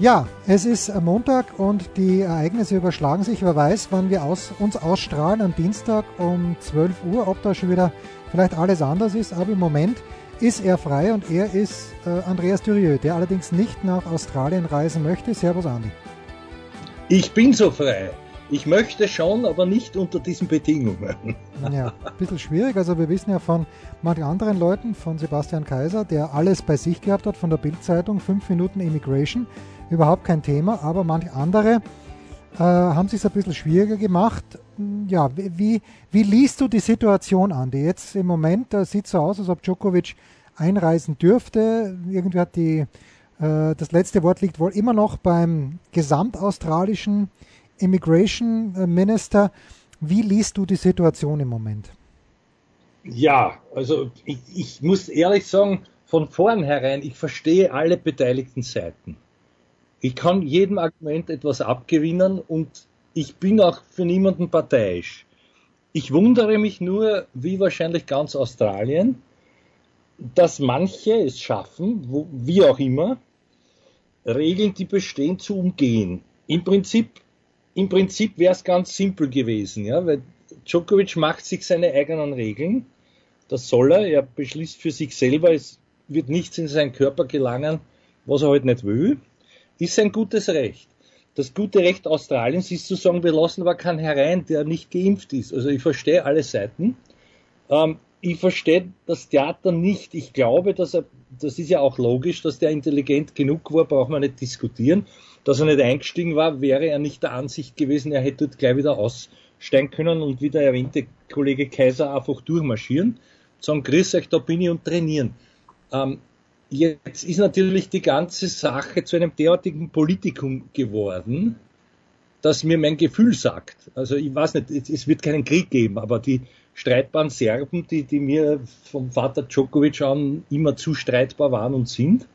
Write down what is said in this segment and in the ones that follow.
Ja, es ist Montag und die Ereignisse überschlagen sich. Wer weiß, wann wir aus, uns ausstrahlen am Dienstag um 12 Uhr, ob da schon wieder vielleicht alles anders ist. Aber im Moment ist er frei und er ist äh, Andreas Dürieu, der allerdings nicht nach Australien reisen möchte. Servus, Andi. Ich bin so frei. Ich möchte schon, aber nicht unter diesen Bedingungen. Ja, ein bisschen schwierig. Also wir wissen ja von manchen anderen Leuten, von Sebastian Kaiser, der alles bei sich gehabt hat, von der Bildzeitung, fünf Minuten Immigration, überhaupt kein Thema, aber manche andere äh, haben sich ein bisschen schwieriger gemacht. Ja, wie, wie liest du die Situation an? Die jetzt im Moment äh, sieht so aus, als ob Djokovic einreisen dürfte. Irgendwie hat die, äh, das letzte Wort liegt wohl immer noch beim gesamtaustralischen Immigration Minister. Wie liest du die Situation im Moment? Ja, also ich, ich muss ehrlich sagen, von vornherein, ich verstehe alle beteiligten Seiten. Ich kann jedem Argument etwas abgewinnen und ich bin auch für niemanden parteiisch. Ich wundere mich nur, wie wahrscheinlich ganz Australien, dass manche es schaffen, wo, wie auch immer, Regeln, die bestehen, zu umgehen. Im Prinzip im Prinzip wäre es ganz simpel gewesen, ja, weil Djokovic macht sich seine eigenen Regeln. Das soll er. Er beschließt für sich selber, es wird nichts in seinen Körper gelangen, was er halt nicht will. Ist sein gutes Recht. Das gute Recht Australiens ist zu sagen, wir lassen aber keinen herein, der nicht geimpft ist. Also ich verstehe alle Seiten. Ähm, ich verstehe das Theater nicht. Ich glaube, dass er, das ist ja auch logisch, dass der intelligent genug war, braucht man nicht diskutieren dass er nicht eingestiegen war, wäre er nicht der Ansicht gewesen, er hätte dort gleich wieder aussteigen können und wie der erwähnte Kollege Kaiser einfach durchmarschieren, sagen, grüß euch, da bin ich und trainieren. Ähm, jetzt ist natürlich die ganze Sache zu einem derartigen Politikum geworden, dass mir mein Gefühl sagt. Also ich weiß nicht, es wird keinen Krieg geben, aber die streitbaren Serben, die, die mir vom Vater Djokovic an immer zu streitbar waren und sind,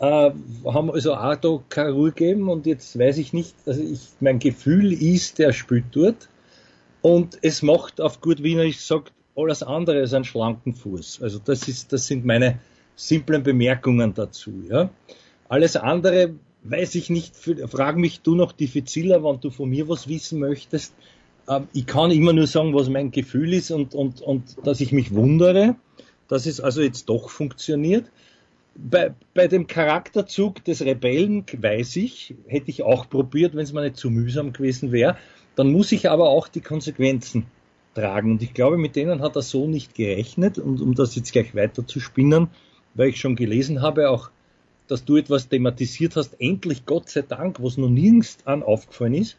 äh, haben also auch da keine Ruhe gegeben und jetzt weiß ich nicht, also ich, mein Gefühl ist, der spielt dort und es macht auf gut Wiener, ich sag, alles andere als einen schlanken Fuß. Also das ist, das sind meine simplen Bemerkungen dazu, ja. Alles andere weiß ich nicht, frag mich du noch diffiziler, wenn du von mir was wissen möchtest. Ähm, ich kann immer nur sagen, was mein Gefühl ist und, und, und dass ich mich wundere, dass es also jetzt doch funktioniert bei, bei dem Charakterzug des Rebellen weiß ich, hätte ich auch probiert, wenn es mir nicht zu mühsam gewesen wäre. Dann muss ich aber auch die Konsequenzen tragen. Und ich glaube, mit denen hat er so nicht gerechnet. Und um das jetzt gleich weiter zu spinnen, weil ich schon gelesen habe, auch, dass du etwas thematisiert hast, endlich Gott sei Dank, was noch nirgends an aufgefallen ist,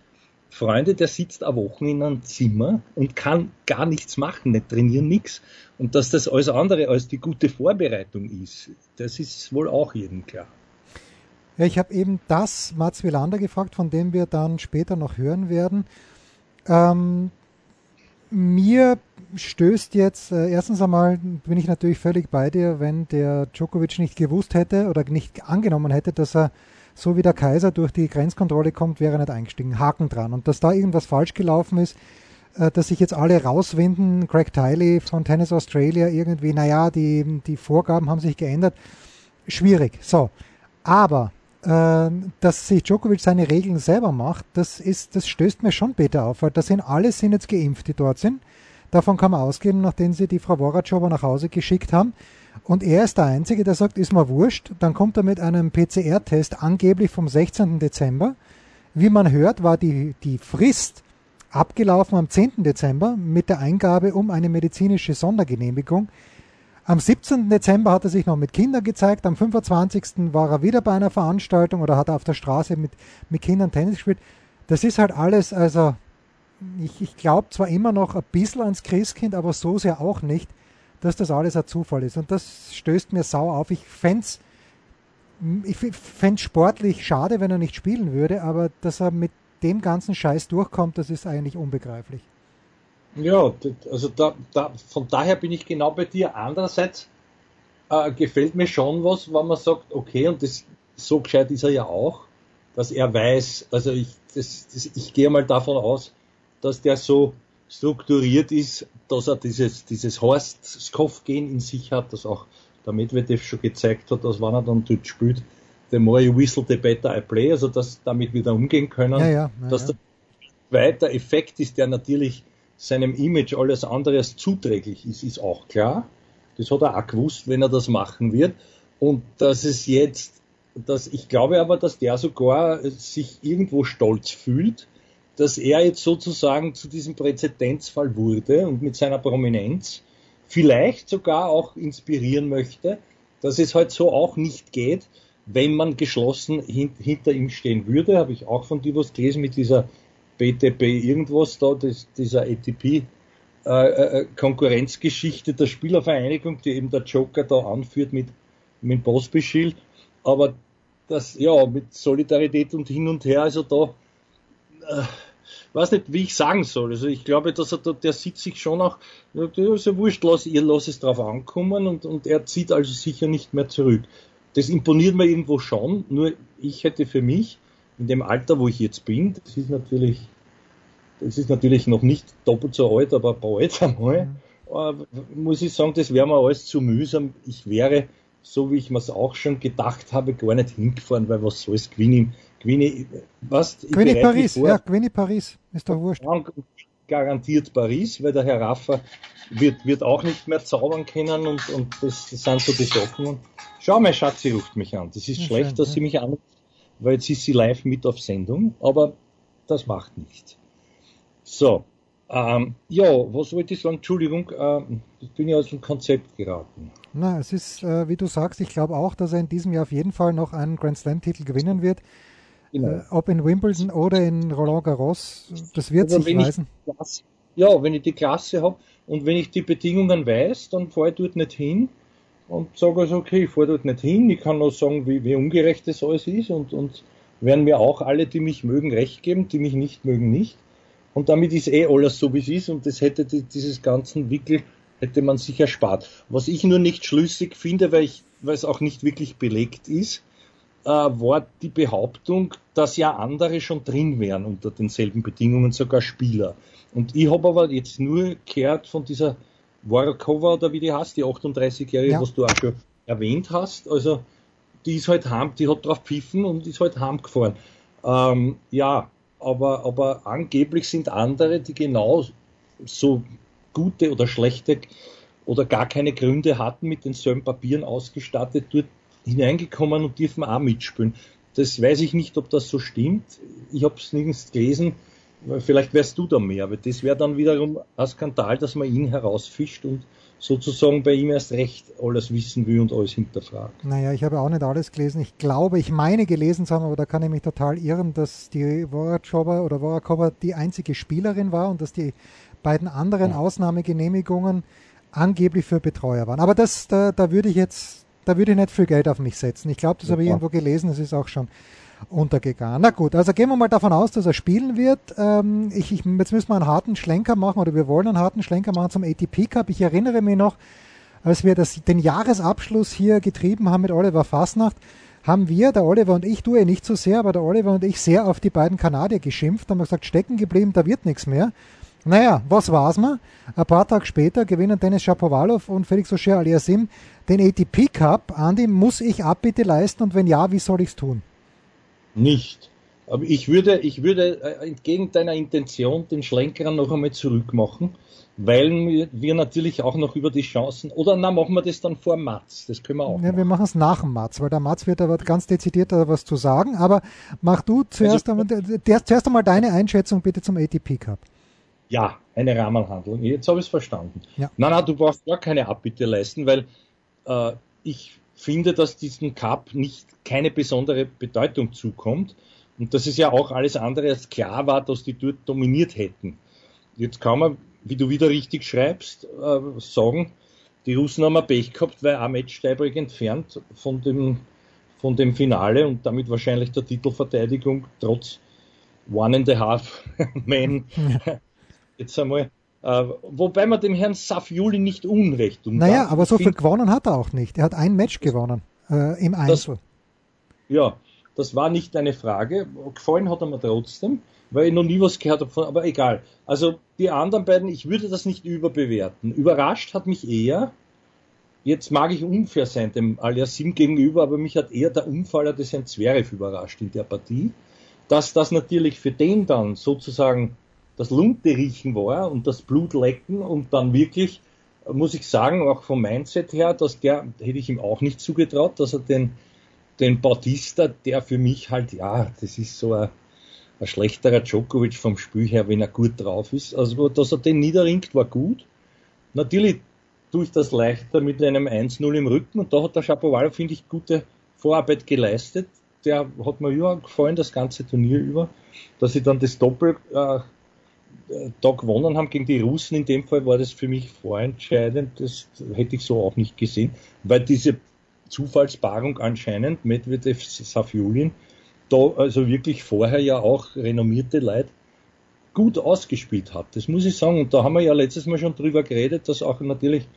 Freunde, der sitzt eine Woche in einem Zimmer und kann gar nichts machen, nicht trainieren, nichts. Und dass das alles andere als die gute Vorbereitung ist, das ist wohl auch jedem klar. Ja, ich habe eben das Mats Wilander gefragt, von dem wir dann später noch hören werden. Ähm, mir stößt jetzt, äh, erstens einmal bin ich natürlich völlig bei dir, wenn der Djokovic nicht gewusst hätte oder nicht angenommen hätte, dass er so wie der Kaiser durch die Grenzkontrolle kommt, wäre er nicht eingestiegen. Haken dran. Und dass da irgendwas falsch gelaufen ist, äh, dass sich jetzt alle rauswinden, Craig Tiley von Tennis Australia irgendwie, naja, die, die Vorgaben haben sich geändert. Schwierig. So. Aber dass sich Djokovic seine Regeln selber macht, das ist, das stößt mir schon bitte auf, weil das sind alle sind jetzt geimpft, die dort sind. Davon kann man ausgehen, nachdem sie die Frau Woratschowa nach Hause geschickt haben. Und er ist der Einzige, der sagt, ist mir wurscht. Dann kommt er mit einem PCR-Test angeblich vom 16. Dezember. Wie man hört, war die, die Frist abgelaufen am 10. Dezember mit der Eingabe um eine medizinische Sondergenehmigung. Am 17. Dezember hat er sich noch mit Kindern gezeigt, am 25. war er wieder bei einer Veranstaltung oder hat er auf der Straße mit, mit Kindern Tennis gespielt. Das ist halt alles, also ich, ich glaube zwar immer noch ein bisschen ans Christkind, aber so sehr auch nicht dass das alles ein Zufall ist. Und das stößt mir sau auf. Ich fände ich fände sportlich schade, wenn er nicht spielen würde, aber dass er mit dem ganzen Scheiß durchkommt, das ist eigentlich unbegreiflich. Ja, also da, da, von daher bin ich genau bei dir. Andererseits äh, gefällt mir schon was, wenn man sagt, okay, und das so gescheit ist er ja auch, dass er weiß, also ich, das, das, ich gehe mal davon aus, dass der so strukturiert ist, dass er dieses, dieses Horst-Skoff-Gen in sich hat, das auch der Medvedev schon gezeigt hat, dass wenn er dann dort spielt, the more you whistle, the better I play, also dass damit wieder umgehen können. Ja, ja, ja, dass der zweite Effekt ist, der natürlich seinem Image alles andere als zuträglich ist, ist auch klar. Das hat er auch gewusst, wenn er das machen wird. Und dass es jetzt, dass ich glaube aber, dass der sogar sich irgendwo stolz fühlt, dass er jetzt sozusagen zu diesem Präzedenzfall wurde und mit seiner Prominenz vielleicht sogar auch inspirieren möchte, dass es halt so auch nicht geht, wenn man geschlossen hint, hinter ihm stehen würde. Habe ich auch von dir was gelesen mit dieser BTP irgendwas da, das, dieser ATP äh, äh, Konkurrenzgeschichte der Spielervereinigung, die eben der Joker da anführt mit, mit Bosbischild. Aber das, ja, mit Solidarität und hin und her, also da, äh, weiß nicht, wie ich sagen soll. Also ich glaube, dass er da, der sieht sich schon auch, ja, ist ja wurscht, lass, ihr lasst es drauf ankommen und, und er zieht also sicher nicht mehr zurück. Das imponiert mir irgendwo schon, nur ich hätte für mich, in dem Alter, wo ich jetzt bin, das ist natürlich das ist natürlich noch nicht doppelt so alt, aber bald einmal, mhm. muss ich sagen, das wäre mir alles zu mühsam. Ich wäre, so wie ich mir es auch schon gedacht habe, gar nicht hingefahren, weil was soll es gewinnen? Gewinne, was? Gewinne Paris, ja, gewinne Paris, ist doch wurscht. Garantiert Paris, weil der Herr Raffa wird, wird auch nicht mehr zaubern können und, und das, das sind so die Sachen. Schau, mein Schatz, sie ruft mich an. Das ist ja, schlecht, schön, dass ja. sie mich anruft, weil jetzt ist sie live mit auf Sendung, aber das macht nichts. So, ähm, ja, was wollte ich sagen? Entschuldigung, äh, ich bin ja aus dem Konzept geraten. Na, es ist, äh, wie du sagst, ich glaube auch, dass er in diesem Jahr auf jeden Fall noch einen Grand Slam-Titel gewinnen wird. Genau. Äh, ob in Wimbledon oder in Roland Garros, das wird also sich weisen. Klasse, ja, wenn ich die Klasse habe und wenn ich die Bedingungen weiß, dann fahre ich dort nicht hin und sage also, okay, ich fahre dort nicht hin. Ich kann nur sagen, wie, wie ungerecht das alles ist und, und werden mir auch alle, die mich mögen, recht geben, die mich nicht mögen, nicht. Und damit ist eh alles so, wie es ist und das hätte die, dieses ganzen Wickel hätte man sich erspart. Was ich nur nicht schlüssig finde, weil, ich, weil es auch nicht wirklich belegt ist, äh, war die Behauptung, dass ja andere schon drin wären unter denselben Bedingungen, sogar Spieler. Und ich habe aber jetzt nur gehört von dieser Warakova oder wie die heißt, die 38-Jährige, ja. was du auch schon erwähnt hast. Also die ist halt heim, die hat drauf pfiffen und ist halt heimgefahren. Ähm, ja, aber, aber angeblich sind andere, die genau so gute oder schlechte oder gar keine Gründe hatten, mit denselben Papieren ausgestattet, dort hineingekommen und dürfen auch mitspielen. Das weiß ich nicht, ob das so stimmt. Ich habe es nirgends gelesen. Vielleicht wärst du da mehr, aber das wäre dann wiederum ein Skandal, dass man ihn herausfischt und sozusagen bei ihm erst recht alles wissen will und alles hinterfragt. Naja, ich habe auch nicht alles gelesen. Ich glaube, ich meine gelesen zu haben, aber da kann ich mich total irren, dass die Vorachova oder Vorakova die einzige Spielerin war und dass die beiden anderen ja. Ausnahmegenehmigungen angeblich für Betreuer waren. Aber das, da, da würde ich jetzt, da würde ich nicht viel Geld auf mich setzen. Ich glaube, das ja, habe ich irgendwo gelesen, das ist auch schon untergegangen. Na gut, also gehen wir mal davon aus, dass er spielen wird. Ähm, ich, ich, jetzt müssen wir einen harten Schlenker machen oder wir wollen einen harten Schlenker machen zum ATP Cup. Ich erinnere mich noch, als wir das, den Jahresabschluss hier getrieben haben mit Oliver Fasnacht, haben wir, der Oliver und ich, du eh nicht so sehr, aber der Oliver und ich sehr auf die beiden Kanadier geschimpft, haben gesagt, stecken geblieben, da wird nichts mehr. Naja, was war's mal? Ein paar Tage später gewinnen Dennis Shapovalov und Felix Auger Aliasim den ATP Cup. Andi, muss ich Abbitte leisten und wenn ja, wie soll ich's tun? Nicht. Aber ich würde, ich würde äh, entgegen deiner Intention den Schlenker noch einmal zurückmachen, weil wir natürlich auch noch über die Chancen, oder na, machen wir das dann vor Mats, das können wir auch. Ja, machen. wir machen es nach dem Mats, weil der Mats wird aber ganz dezidiert was zu sagen, aber mach du zuerst, also, einmal, der, zuerst einmal deine Einschätzung bitte zum ATP Cup. Ja, eine Rahmenhandlung. Jetzt habe ich es verstanden. Ja. Nein, nein, du brauchst gar keine Abbitte leisten, weil äh, ich finde, dass diesem Cup nicht keine besondere Bedeutung zukommt und dass es ja auch alles andere als klar war, dass die dort dominiert hätten. Jetzt kann man, wie du wieder richtig schreibst, äh, sagen, die Russen haben ein Pech gehabt, weil ein Match Tiebreak entfernt von dem, von dem Finale und damit wahrscheinlich der Titelverteidigung trotz One and a Half Man. Jetzt einmal. Äh, wobei man dem Herrn Safiuli nicht Unrecht tun Naja, aber so viel gewonnen hat er auch nicht. Er hat ein Match gewonnen äh, im Einzel. Das, ja, das war nicht eine Frage. Gefallen hat er mir trotzdem, weil ich noch nie was gehört habe, aber egal. Also die anderen beiden, ich würde das nicht überbewerten. Überrascht hat mich eher, jetzt mag ich unfair sein dem Aliasim gegenüber, aber mich hat eher der Unfall des Herrn Zverev überrascht in der Partie, dass das natürlich für den dann sozusagen das Lunte riechen war und das Blut lecken und dann wirklich, muss ich sagen, auch vom Mindset her, dass der, hätte ich ihm auch nicht zugetraut, dass er den, den Bautista, der für mich halt, ja, das ist so ein, ein schlechterer Djokovic vom Spiel her, wenn er gut drauf ist. Also, dass er den niederringt, war gut. Natürlich tue ich das leichter mit einem 1-0 im Rücken und da hat der Shapovalov, finde ich, gute Vorarbeit geleistet. Der hat mir ja gefallen, das ganze Turnier über, dass sie dann das Doppel äh, da gewonnen haben gegen die Russen. In dem Fall war das für mich vorentscheidend. Das hätte ich so auch nicht gesehen, weil diese Zufallspaarung anscheinend Medvedev Safiulin da also wirklich vorher ja auch renommierte Leute gut ausgespielt hat. Das muss ich sagen. Und da haben wir ja letztes Mal schon drüber geredet, dass auch natürlich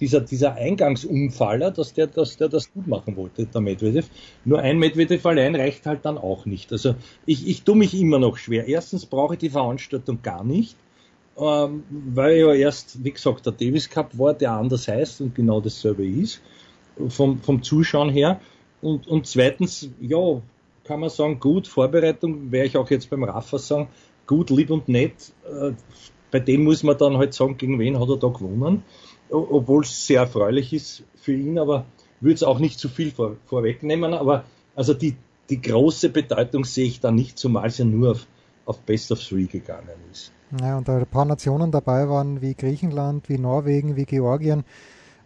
dieser, dieser Eingangsumfaller, dass der, dass der das gut machen wollte, der Medvedev. Nur ein Medvedev allein reicht halt dann auch nicht. Also ich, ich tue mich immer noch schwer. Erstens brauche ich die Veranstaltung gar nicht, ähm, weil ja erst, wie gesagt, der Davis Cup war, der anders heißt und genau dasselbe ist, vom, vom Zuschauen her. Und, und zweitens, ja, kann man sagen, gut, Vorbereitung, wäre ich auch jetzt beim Rafa sagen, gut, lieb und nett. Äh, bei dem muss man dann halt sagen, gegen wen hat er da gewonnen obwohl es sehr erfreulich ist für ihn, aber würde es auch nicht zu viel vor, vorwegnehmen. Aber also die, die große Bedeutung sehe ich da nicht, zumal es ja nur auf, auf Best of Three gegangen ist. Ja, und da ein paar Nationen dabei waren, wie Griechenland, wie Norwegen, wie Georgien.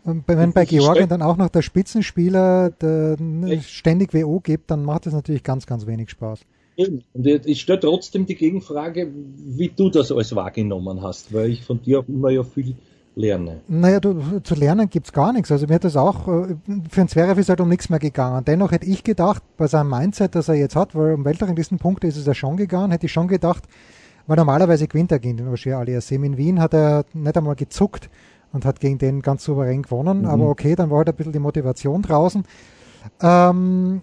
Und wenn bei Georgien dann auch noch der Spitzenspieler der ständig WO gibt, dann macht es natürlich ganz, ganz wenig Spaß. Und ich stelle trotzdem die Gegenfrage, wie du das alles wahrgenommen hast, weil ich von dir auch immer ja viel lerne? Naja, du, zu lernen gibt es gar nichts. Also mir hat das auch, äh, für einen Zverev ist halt um nichts mehr gegangen. Dennoch hätte ich gedacht, bei seinem Mindset, das er jetzt hat, weil um Weltranglistenpunkte ist es ja schon gegangen, hätte ich schon gedacht, weil normalerweise gewinnt er gegen den Ogier Aliassime. In Wien hat er nicht einmal gezuckt und hat gegen den ganz souverän gewonnen. Mhm. Aber okay, dann war halt ein bisschen die Motivation draußen. Ähm,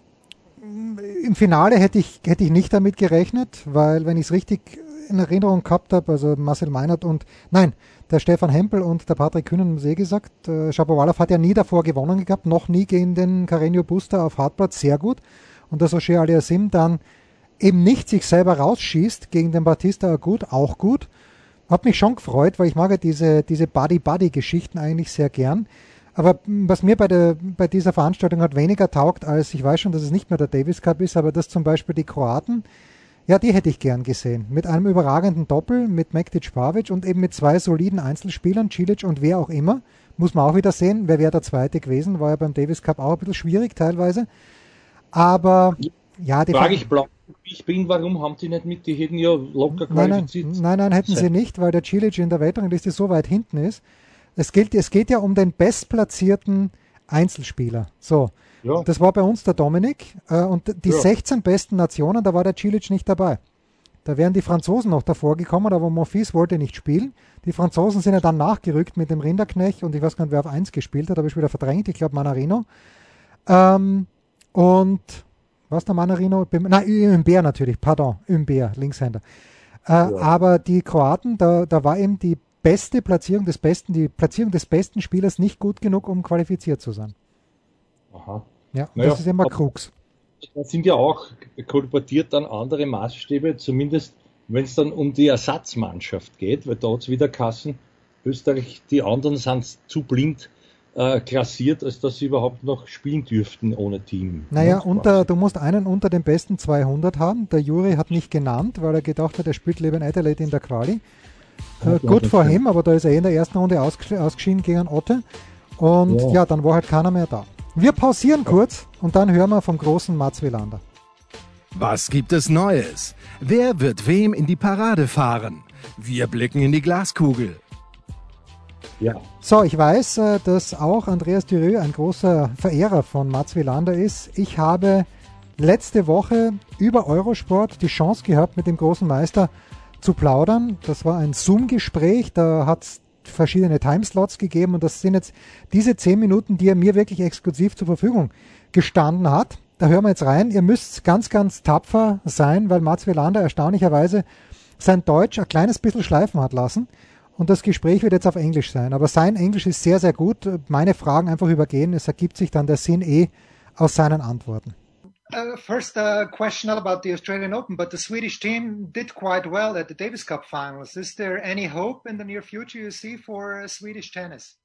Im Finale hätte ich, hätte ich nicht damit gerechnet, weil wenn ich es richtig in Erinnerung gehabt habe, also Marcel Meinert und, nein, der Stefan Hempel und der Patrick Kühnen haben eh gesagt, äh, Shapovalov hat ja nie davor gewonnen gehabt, noch nie gegen den Carreño Buster auf Hartplatz, sehr gut. Und dass O'Shea Aliasim dann eben nicht sich selber rausschießt gegen den Batista gut, auch gut. Hat mich schon gefreut, weil ich mag ja diese, diese Buddy-Buddy-Geschichten eigentlich sehr gern. Aber was mir bei, der, bei dieser Veranstaltung hat weniger taugt, als ich weiß schon, dass es nicht mehr der Davis Cup ist, aber dass zum Beispiel die Kroaten ja, die hätte ich gern gesehen. Mit einem überragenden Doppel, mit Mektic Pavic und eben mit zwei soliden Einzelspielern, Cilic und wer auch immer. Muss man auch wieder sehen, wer wäre der Zweite gewesen. War ja beim Davis Cup auch ein bisschen schwierig teilweise. Aber ja, die Frage ich blau ich bin, warum haben die nicht mit? Die hätten ja locker. Nein, nein, nein, nein hätten sie nicht, weil der Cilic in der Weltrangliste so weit hinten ist. Es, gilt, es geht ja um den bestplatzierten Einzelspieler. So, ja. Das war bei uns der Dominik. Äh, und die ja. 16 besten Nationen, da war der Cilic nicht dabei. Da wären die Franzosen noch davor gekommen, aber Monfils wollte nicht spielen. Die Franzosen sind ja dann nachgerückt mit dem Rinderknecht und ich weiß gar nicht, wer auf 1 gespielt hat, habe ich wieder verdrängt. Ich glaube Manarino. Ähm, und was der Manarino? Nein, Ümber natürlich, pardon, Ümber, Linkshänder. Äh, ja. Aber die Kroaten, da, da war eben die beste Platzierung des besten, die Platzierung des besten Spielers nicht gut genug, um qualifiziert zu sein. Aha. Ja, naja, das ist immer Krux. Da sind ja auch kolportiert dann andere Maßstäbe, zumindest wenn es dann um die Ersatzmannschaft geht, weil da hat es wieder Kassen. Österreich, die anderen sind zu blind äh, klassiert, als dass sie überhaupt noch spielen dürften ohne Team. Naja, unter, du musst einen unter den besten 200 haben. Der Juri hat nicht genannt, weil er gedacht hat, er spielt Leben Adelaide in der Quali. Äh, gut vor ihm, aber da ist er eh in der ersten Runde ausgeschieden gegen Otte. Und ja. ja, dann war halt keiner mehr da. Wir pausieren kurz und dann hören wir vom großen Mats Wilander. Was gibt es Neues? Wer wird wem in die Parade fahren? Wir blicken in die Glaskugel. Ja. So, ich weiß, äh, dass auch Andreas Dürö ein großer Verehrer von Mats Wilander ist. Ich habe letzte Woche über Eurosport die Chance gehabt, mit dem großen Meister zu plaudern. Das war ein Zoom-Gespräch, da hat es verschiedene Timeslots gegeben und das sind jetzt diese zehn Minuten, die er mir wirklich exklusiv zur Verfügung gestanden hat. Da hören wir jetzt rein. Ihr müsst ganz, ganz tapfer sein, weil Mats Welander erstaunlicherweise sein Deutsch ein kleines bisschen schleifen hat lassen. Und das Gespräch wird jetzt auf Englisch sein. Aber sein Englisch ist sehr, sehr gut. Meine Fragen einfach übergehen. Es ergibt sich dann der Sinn eh aus seinen Antworten. Uh, first, uh, question about the Australian Open, but the Swedish team did quite well at the Davis Cup finals. Is there any hope in the near future you see for uh, Swedish tennis?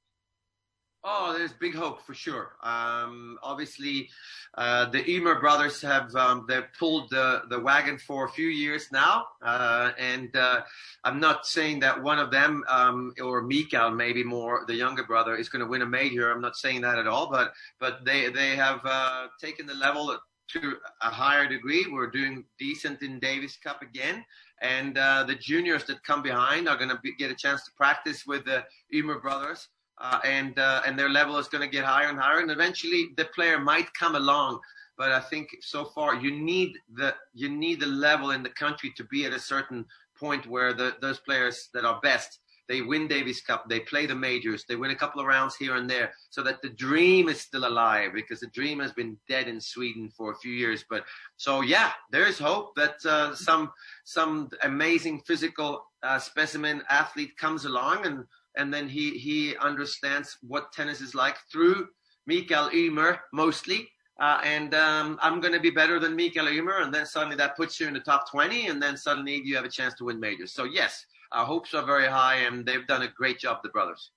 Oh, there's big hope for sure. Um, obviously, uh, the Emer brothers have um, they've pulled the, the wagon for a few years now, uh, and uh, I'm not saying that one of them um, or Mikael, maybe more the younger brother, is going to win a major. I'm not saying that at all, but but they they have uh, taken the level to a higher degree. We're doing decent in Davis Cup again, and uh, the juniors that come behind are going to get a chance to practice with the Emer brothers uh, and uh, and their level is going to get higher and higher, and eventually the player might come along. But I think so far you need the you need the level in the country to be at a certain point where the, those players that are best they win Davis Cup, they play the majors, they win a couple of rounds here and there, so that the dream is still alive because the dream has been dead in Sweden for a few years. But so yeah, there is hope that uh, some some amazing physical uh, specimen athlete comes along and and then he he understands what tennis is like through Mikael Ymer mostly. Uh, and um, I'm going to be better than Mikael Ymer, and then suddenly that puts you in the top 20, and then suddenly you have a chance to win majors. So yes, our hopes are very high, and they've done a great job, the brothers.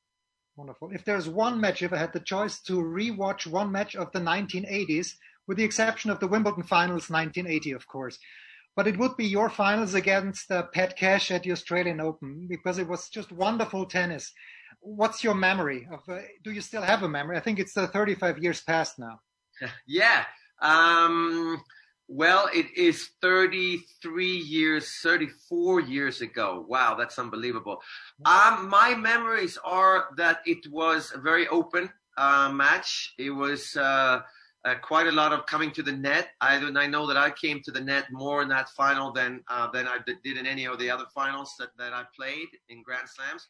Wonderful. If there's one match, if I had the choice to rewatch one match of the 1980s, with the exception of the Wimbledon finals 1980, of course, but it would be your finals against uh, Pat Cash at the Australian Open because it was just wonderful tennis. What's your memory of? Uh, do you still have a memory? I think it's uh, 35 years past now. Yeah. Um, well, it is 33 years, 34 years ago. Wow, that's unbelievable. Um, my memories are that it was a very open uh, match. It was uh, uh, quite a lot of coming to the net. I, I know that I came to the net more in that final than uh, than I did in any of the other finals that, that I played in Grand Slams.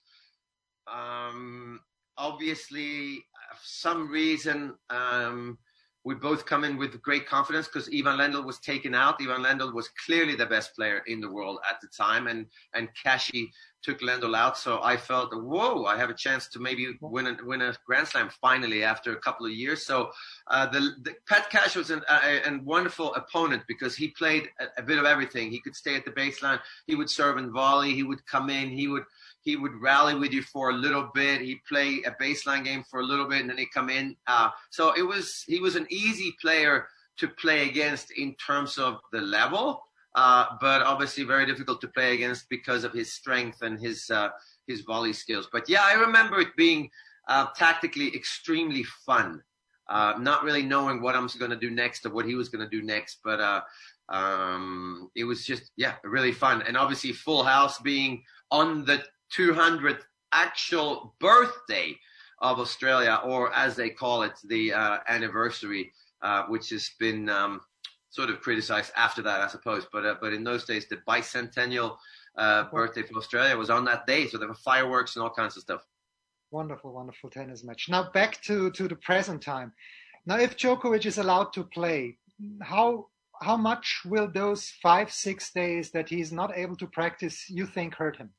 Um, obviously, for some reason, um, we both come in with great confidence because Ivan Lendl was taken out. Ivan Lendl was clearly the best player in the world at the time, and and Kashi took Lendl out. So I felt, whoa, I have a chance to maybe win a, win a Grand Slam finally after a couple of years. So uh, the, the, Pat Cash was an, a, a, wonderful opponent because he played a, a, bit of everything. He could stay at the baseline. He would serve and volley. He would come in. He would he would rally with you for a little bit. He'd play a baseline game for a little bit, and then he'd come in. Uh, so it was he was an easy player to play against in terms of the level, uh, but obviously very difficult to play against because of his strength and his uh, his volley skills. But yeah, I remember it being uh, tactically extremely fun. Uh, not really knowing what I'm going to do next or what he was going to do next, but uh, um, it was just yeah really fun. And obviously, Full House being on the 200th actual birthday of Australia, or as they call it, the uh, anniversary, uh, which has been um, sort of criticized after that, I suppose. But uh, but in those days, the bicentennial uh, birthday for Australia was on that day, so there were fireworks and all kinds of stuff. Wonderful, wonderful tennis match. Now back to to the present time. Now, if Djokovic is allowed to play, how how much will those five six days that he's not able to practice, you think, hurt him?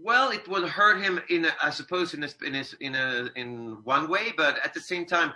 Well, it will hurt him in, a, I suppose, in a, in a, in a in one way, but at the same time,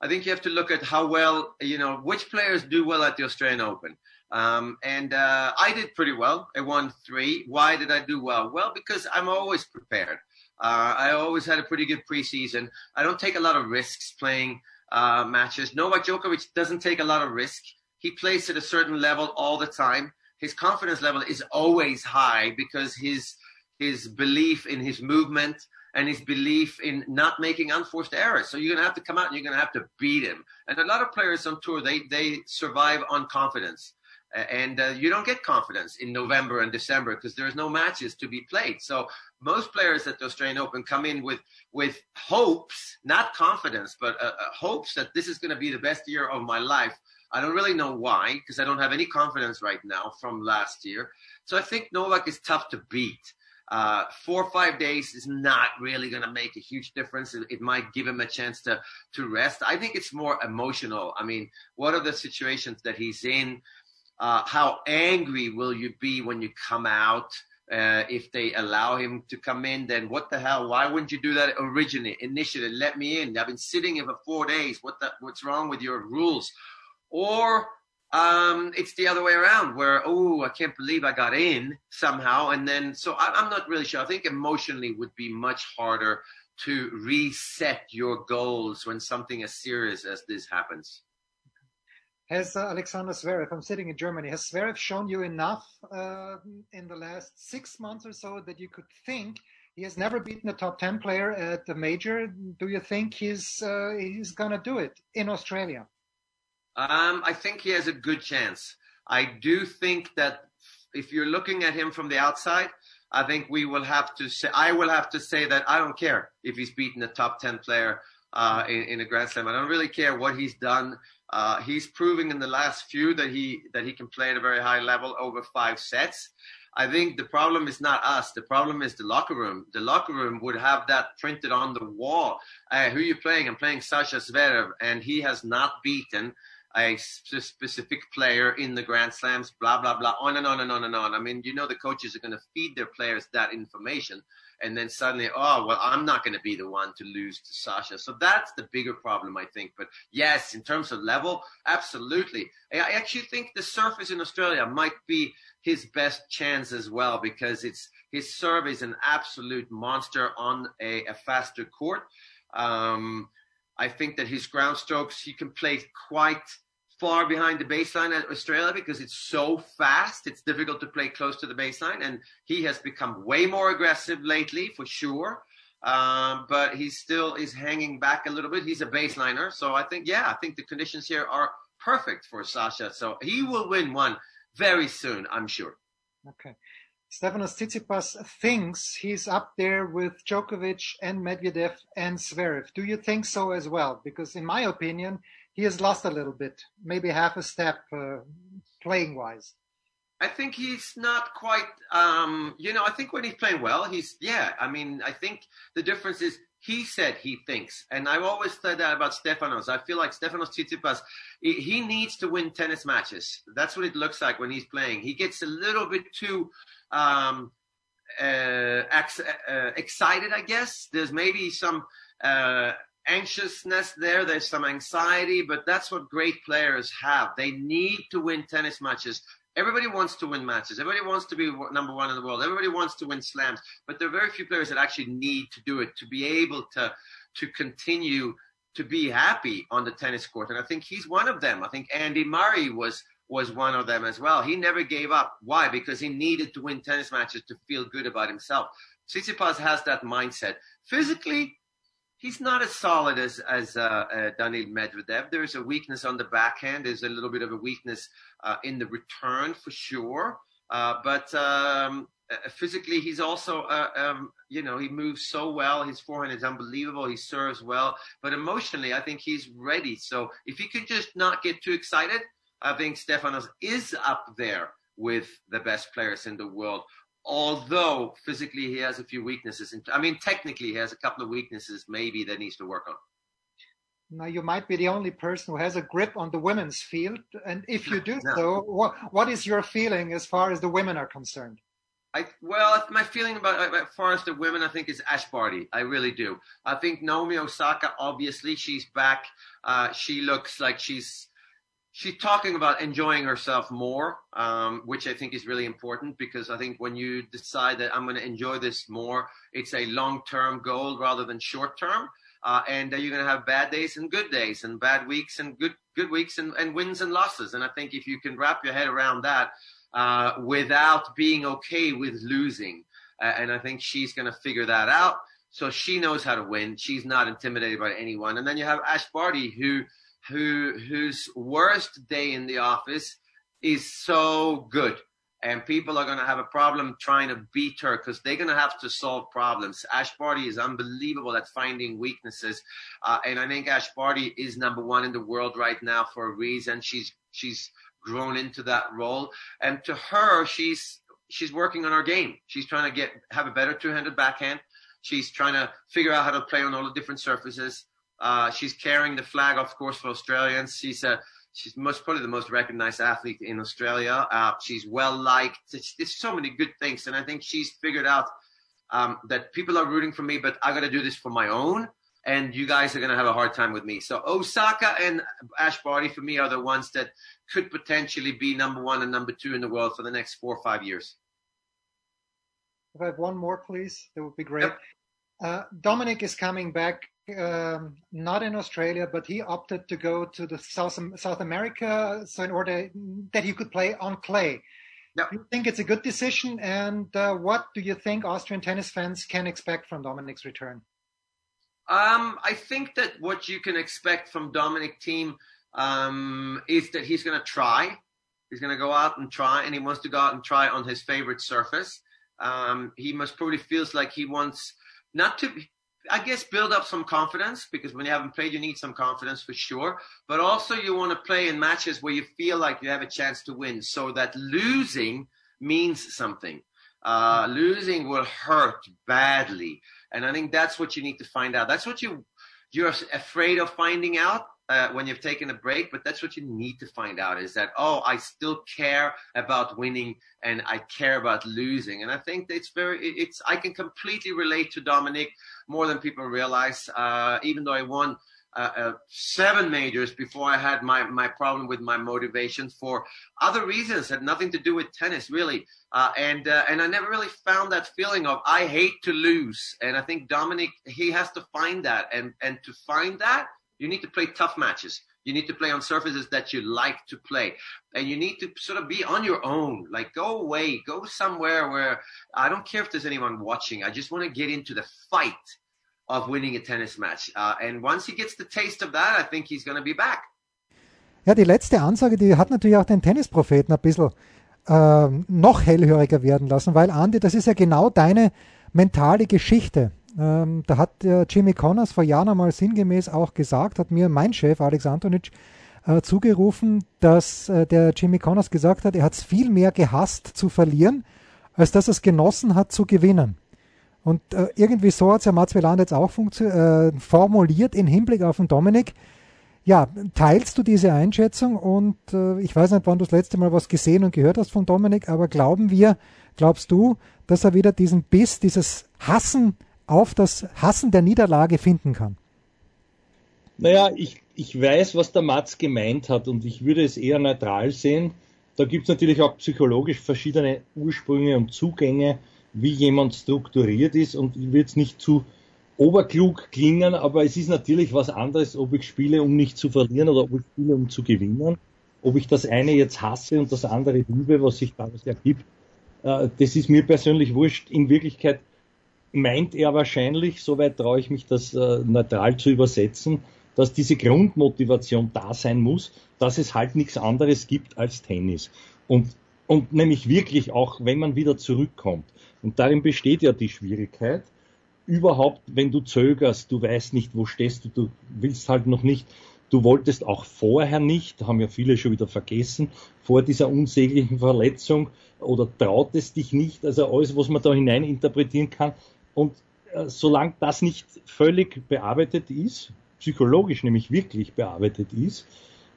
I think you have to look at how well, you know, which players do well at the Australian Open. Um, and uh, I did pretty well. I won three. Why did I do well? Well, because I'm always prepared. Uh, I always had a pretty good preseason. I don't take a lot of risks playing uh, matches. Novak Djokovic doesn't take a lot of risk. He plays at a certain level all the time. His confidence level is always high because his his belief in his movement and his belief in not making unforced errors. So you're going to have to come out and you're going to have to beat him. And a lot of players on tour, they, they survive on confidence. And uh, you don't get confidence in November and December because there's no matches to be played. So most players at the Australian Open come in with with hopes, not confidence, but uh, uh hopes that this is going to be the best year of my life I don't really know why, because I don't have any confidence right now from last year. So I think Novak is tough to beat. Uh, four or five days is not really going to make a huge difference. It, it, might give him a chance to to rest. I think it's more emotional. I mean, what are the situations that he's in? Uh, how angry will you be when you come out? Uh, if they allow him to come in, then what the hell? Why wouldn't you do that originally, initially? Let me in. I've been sitting here for four days. What the, what's wrong with your rules? Or um, it's the other way around where, oh, I can't believe I got in somehow. And then, so I, I'm not really sure. I think emotionally would be much harder to reset your goals when something as serious as this happens. Has uh, Alexander Zverev, I'm sitting in Germany, has Zverev shown you enough uh, in the last six months or so that you could think he has never beaten a top 10 player at the major? Do you think he's, uh, he's going to do it in Australia? Um, I think he has a good chance. I do think that if you're looking at him from the outside, I think we will have to say, I will have to say that I don't care if he's beaten a top 10 player uh, in, in a Grand Slam. I don't really care what he's done. Uh, he's proving in the last few that he that he can play at a very high level over five sets. I think the problem is not us. The problem is the locker room. The locker room would have that printed on the wall. Uh, who are you playing? I'm playing Sasha Zverev, and he has not beaten a specific player in the Grand Slams, blah, blah, blah, on and on and on and on. I mean, you know, the coaches are going to feed their players that information. And then suddenly, oh, well, I'm not going to be the one to lose to Sasha. So that's the bigger problem, I think. But yes, in terms of level, absolutely. I actually think the surface in Australia might be his best chance as well because it's his serve is an absolute monster on a, a faster court. Um, I think that his ground strokes, he can play quite far behind the baseline at Australia because it's so fast. It's difficult to play close to the baseline. And he has become way more aggressive lately, for sure. Um, but he still is hanging back a little bit. He's a baseliner. So I think, yeah, I think the conditions here are perfect for Sasha. So he will win one very soon, I'm sure. Okay. Stefanos Tsitsipas thinks he's up there with Djokovic and Medvedev and Zverev. Do you think so as well? Because in my opinion, he has lost a little bit, maybe half a step uh, playing wise. I think he's not quite, um, you know, I think when he's playing well, he's, yeah, I mean, I think the difference is he said he thinks, and I've always said that about Stefanos. I feel like Stefanos Tsitsipas, he needs to win tennis matches. That's what it looks like when he's playing. He gets a little bit too, um, uh, uh, excited, I guess. There's maybe some uh, anxiousness there. There's some anxiety, but that's what great players have. They need to win tennis matches. Everybody wants to win matches. Everybody wants to be number one in the world. Everybody wants to win slams, but there are very few players that actually need to do it to be able to to continue to be happy on the tennis court. And I think he's one of them. I think Andy Murray was was one of them as well. He never gave up. Why? Because he needed to win tennis matches to feel good about himself. Tsitsipas has that mindset. Physically, he's not as solid as as uh, uh, Medvedev. There's a weakness on the backhand. There's a little bit of a weakness uh, in the return for sure. Uh, but um, uh, physically, he's also, uh, um, you know, he moves so well. His forehand is unbelievable. He serves well. But emotionally, I think he's ready. So if he could just not get too excited, I think Stefanos is up there with the best players in the world. Although physically he has a few weaknesses. I mean, technically he has a couple of weaknesses maybe that needs to work on. Now you might be the only person who has a grip on the women's field, and if you do no. so, what what is your feeling as far as the women are concerned? I well, my feeling about as far as the women, I think is Ash Barty. I really do. I think Naomi Osaka, obviously, she's back. Uh, she looks like she's she's talking about enjoying herself more, um, which I think is really important because I think when you decide that I'm going to enjoy this more, it's a long term goal rather than short term. Uh, and uh, you're going to have bad days and good days and bad weeks and good good weeks and, and wins and losses. And I think if you can wrap your head around that uh, without being okay with losing, uh, and I think she's going to figure that out. So she knows how to win. She's not intimidated by anyone. And then you have Ash Barty, who who whose worst day in the office is so good. and people are going to have a problem trying to beat her because they're going to have to solve problems. Ash Barty is unbelievable at finding weaknesses, uh, and I think Ash Barty is number one in the world right now for a reason. She's she's grown into that role, and to her, she's she's working on her game. She's trying to get have a better two-handed backhand. She's trying to figure out how to play on all the different surfaces. Uh, she's carrying the flag, of course, for Australians. She's a She's most probably the most recognized athlete in Australia. Uh, she's well liked. There's so many good things, and I think she's figured out um, that people are rooting for me, but I got to do this for my own. And you guys are going to have a hard time with me. So Osaka and Ash Barty for me are the ones that could potentially be number one and number two in the world for the next four or five years. If I have one more, please, that would be great. Yep. Uh, Dominic is coming back um, not in Australia, but he opted to go to the South South America, so in order that he could play on clay. Do you think it's a good decision? And uh, what do you think Austrian tennis fans can expect from Dominic's return? Um, I think that what you can expect from Dominic Team um, is that he's going to try. He's going to go out and try, and he wants to go out and try on his favorite surface. Um, he most probably feels like he wants not to I guess build up some confidence because when you haven't played, you need some confidence for sure. But also you want to play in matches where you feel like you have a chance to win, so that losing means something. Uh, losing will hurt badly, and I think that's what you need to find out. That's what you you're afraid of finding out uh, when you've taken a break, but that's what you need to find out is that, oh, I still care about winning and I care about losing. And I think it's very, it's, I can completely relate to Dominic more than people realize. Uh, even though I won uh, uh, seven majors before I had my, my problem with my motivation for other reasons, had nothing to do with tennis really. Uh, and, uh, and I never really found that feeling of I hate to lose. And I think Dominic, he has to find that and, and to find that, you need to play tough matches. You need to play on surfaces that you like to play. And you need to sort of be on your own. Like go away, go somewhere where I don't care if there's anyone watching. I just want to get into the fight of winning a tennis match. Uh, and once he gets the taste of that, I think he's going to be back. Ja, die letzte Ansage, die hat natürlich auch den Tennispropheten ein bisschen äh, noch hellhöriger werden lassen, weil Andi, das ist ja genau deine mentale Geschichte. Ähm, da hat äh, Jimmy Connors vor Jahren einmal sinngemäß auch gesagt, hat mir mein Chef Alex Antonic äh, zugerufen, dass äh, der Jimmy Connors gesagt hat, er hat es viel mehr gehasst zu verlieren, als dass er es genossen hat zu gewinnen. Und äh, irgendwie so hat es ja Mats Wieland jetzt auch äh, formuliert im Hinblick auf den Dominik. Ja, teilst du diese Einschätzung und äh, ich weiß nicht, wann du das letzte Mal was gesehen und gehört hast von Dominik, aber glauben wir, glaubst du, dass er wieder diesen Biss, dieses Hassen auf das Hassen der Niederlage finden kann? Naja, ich, ich weiß, was der Mats gemeint hat und ich würde es eher neutral sehen. Da gibt es natürlich auch psychologisch verschiedene Ursprünge und Zugänge, wie jemand strukturiert ist und ich will jetzt nicht zu oberklug klingen, aber es ist natürlich was anderes, ob ich spiele, um nicht zu verlieren oder ob ich spiele, um zu gewinnen. Ob ich das eine jetzt hasse und das andere liebe, was sich daraus ergibt, äh, das ist mir persönlich wurscht. In Wirklichkeit meint er wahrscheinlich, soweit traue ich mich das äh, neutral zu übersetzen, dass diese Grundmotivation da sein muss, dass es halt nichts anderes gibt als Tennis. Und, und nämlich wirklich auch, wenn man wieder zurückkommt. Und darin besteht ja die Schwierigkeit. Überhaupt, wenn du zögerst, du weißt nicht, wo stehst du, du willst halt noch nicht, du wolltest auch vorher nicht, haben ja viele schon wieder vergessen, vor dieser unsäglichen Verletzung oder trautest dich nicht, also alles, was man da hinein interpretieren kann, und äh, solange das nicht völlig bearbeitet ist, psychologisch nämlich wirklich bearbeitet ist,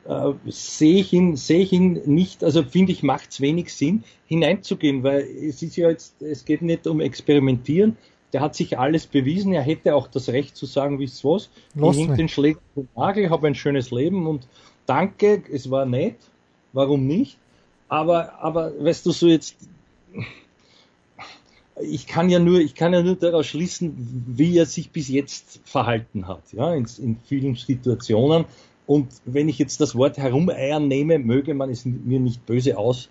äh, sehe ich ihn, sehe ich ihn nicht, also finde ich, macht es wenig Sinn, hineinzugehen, weil es ist ja jetzt, es geht nicht um Experimentieren, der hat sich alles bewiesen, er hätte auch das Recht zu sagen, wisst was, Los ich hänge den Schläger den Nagel, habe ein schönes Leben und danke, es war nett, warum nicht? Aber, aber weißt du, so jetzt, ich kann ja nur, ich kann ja nur daraus schließen, wie er sich bis jetzt verhalten hat, ja, in, in vielen Situationen. Und wenn ich jetzt das Wort herumeiern nehme, möge man es mir nicht böse aus,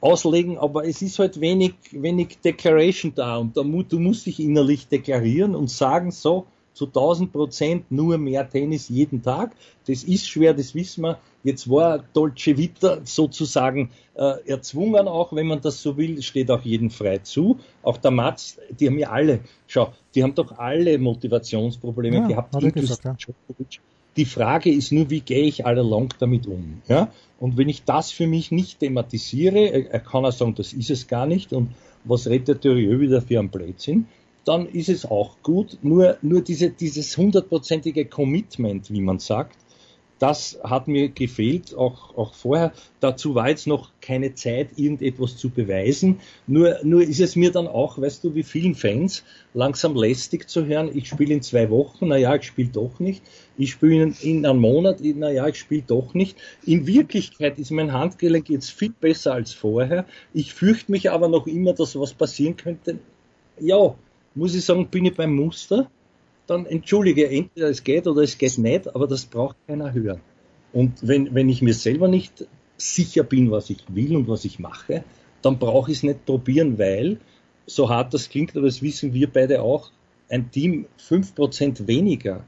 auslegen, aber es ist halt wenig, wenig Declaration da und da, du musst dich innerlich deklarieren und sagen, so, zu 1000 Prozent nur mehr Tennis jeden Tag. Das ist schwer, das wissen wir. Jetzt war Dolce Vita sozusagen äh, erzwungen auch, wenn man das so will, steht auch jedem frei zu. Auch der Mats, die haben ja alle, schau, die haben doch alle Motivationsprobleme ja, gehabt. Gesagt, ja. Die Frage ist nur, wie gehe ich alle lang damit um? Ja? Und wenn ich das für mich nicht thematisiere, er kann auch sagen, das ist es gar nicht und was redet der Theorie wieder für einen Blödsinn, dann ist es auch gut. Nur, nur diese, dieses hundertprozentige Commitment, wie man sagt, das hat mir gefehlt, auch, auch vorher. Dazu war jetzt noch keine Zeit, irgendetwas zu beweisen. Nur, nur ist es mir dann auch, weißt du, wie vielen Fans, langsam lästig zu hören, ich spiele in zwei Wochen, naja, ich spiele doch nicht. Ich spiele in, in einem Monat, naja, ich spiele doch nicht. In Wirklichkeit ist mein Handgelenk jetzt viel besser als vorher. Ich fürchte mich aber noch immer, dass was passieren könnte. Ja, muss ich sagen, bin ich beim Muster dann entschuldige, entweder es geht oder es geht nicht, aber das braucht keiner hören. Und wenn, wenn ich mir selber nicht sicher bin, was ich will und was ich mache, dann brauche ich es nicht probieren, weil, so hart das klingt, aber das wissen wir beide auch, ein Team 5% weniger,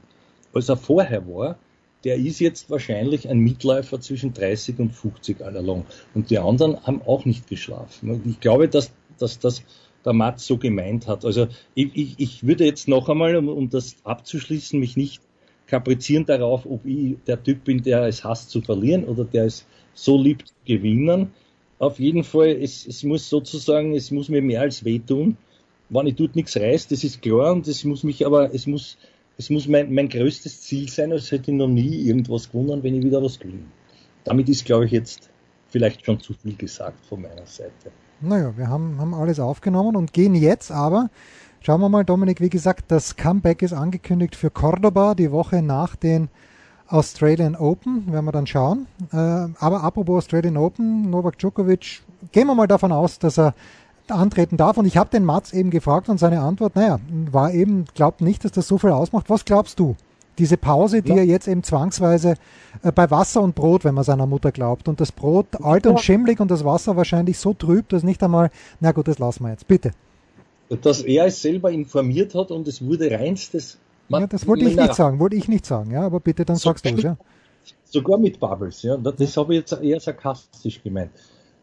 als er vorher war, der ist jetzt wahrscheinlich ein Mitläufer zwischen 30 und 50 allalong. Und die anderen haben auch nicht geschlafen. Ich glaube, dass, dass das der Mats so gemeint hat. Also ich, ich, ich würde jetzt noch einmal, um, um das abzuschließen, mich nicht kaprizieren darauf, ob ich der Typ bin, der es hasst zu verlieren oder der es so liebt zu gewinnen. Auf jeden Fall, es, es muss sozusagen, es muss mir mehr als wehtun. Wenn ich tut nichts reißt, das ist klar und es muss mich aber, es muss, es muss mein, mein größtes Ziel sein, als hätte ich noch nie irgendwas gewonnen, wenn ich wieder was gewinne. Damit ist, glaube ich, jetzt vielleicht schon zu viel gesagt von meiner Seite. Naja, wir haben, haben alles aufgenommen und gehen jetzt aber, schauen wir mal, Dominik, wie gesagt, das Comeback ist angekündigt für Cordoba die Woche nach den Australian Open, werden wir dann schauen. Äh, aber apropos Australian Open, Novak Djokovic, gehen wir mal davon aus, dass er antreten darf. Und ich habe den Mats eben gefragt und seine Antwort, naja, war eben, glaubt nicht, dass das so viel ausmacht. Was glaubst du? Diese Pause, die ja. er jetzt eben zwangsweise äh, bei Wasser und Brot, wenn man seiner Mutter glaubt, und das Brot alt und schimmlig und das Wasser wahrscheinlich so trüb, dass nicht einmal, na gut, das lassen wir jetzt, bitte. Dass er es selber informiert hat und es wurde reinstes. ja, das wollte ich nicht sagen, wollte ich nicht sagen, ja, aber bitte, dann so sagst du es, ja. Sogar mit Bubbles, ja, das habe ich jetzt eher sarkastisch gemeint.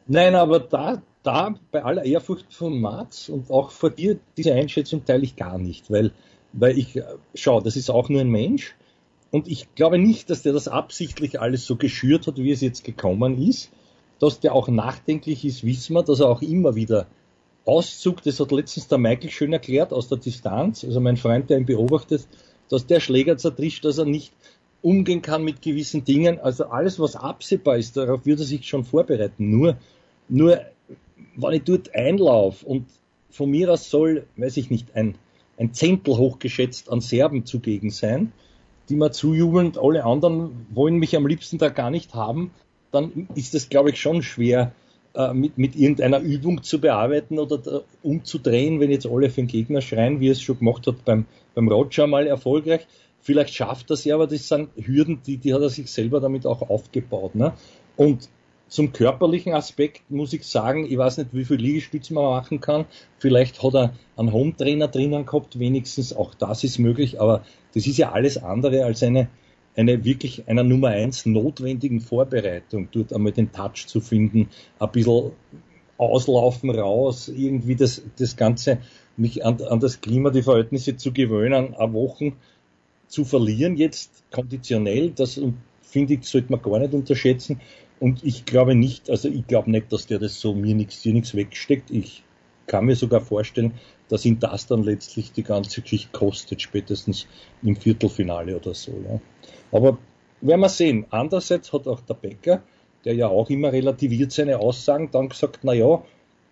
Nein, aber da, da bei aller Ehrfurcht von Mats und auch vor dir, diese Einschätzung teile ich gar nicht, weil weil ich, schau, das ist auch nur ein Mensch. Und ich glaube nicht, dass der das absichtlich alles so geschürt hat, wie es jetzt gekommen ist. Dass der auch nachdenklich ist, wissen wir, dass er auch immer wieder auszuckt. Das hat letztens der Michael schön erklärt aus der Distanz. Also mein Freund, der ihn beobachtet, dass der Schläger zertrischt, dass er nicht umgehen kann mit gewissen Dingen. Also alles, was absehbar ist, darauf würde er sich schon vorbereiten. Nur, nur, wenn ich dort einlaufe und von mir aus soll, weiß ich nicht, ein ein Zehntel hochgeschätzt an Serben zugegen sein, die mir zujubeln, alle anderen wollen mich am liebsten da gar nicht haben, dann ist es, glaube ich, schon schwer, äh, mit, mit irgendeiner Übung zu bearbeiten oder da, umzudrehen, wenn jetzt alle für den Gegner schreien, wie es schon gemacht hat beim, beim Roger mal erfolgreich. Vielleicht schafft er es ja, aber das sind Hürden, die, die hat er sich selber damit auch aufgebaut. Ne? Und zum körperlichen Aspekt muss ich sagen, ich weiß nicht, wie viel Liegestütze man machen kann. Vielleicht hat er einen Home-Trainer drinnen gehabt, wenigstens auch das ist möglich, aber das ist ja alles andere als eine, eine wirklich einer Nummer eins notwendigen Vorbereitung, dort einmal den Touch zu finden, ein bisschen auslaufen raus, irgendwie das, das Ganze, mich an, an das Klima, die Verhältnisse zu gewöhnen, eine Wochen zu verlieren, jetzt konditionell, das finde ich, sollte man gar nicht unterschätzen. Und ich glaube nicht, also ich glaube nicht, dass der das so mir nichts, dir nichts wegsteckt. Ich kann mir sogar vorstellen, dass ihn das dann letztlich die ganze Geschichte kostet, spätestens im Viertelfinale oder so. Ja. Aber werden wir sehen. Andererseits hat auch der Becker, der ja auch immer relativiert seine Aussagen, dann gesagt, na ja,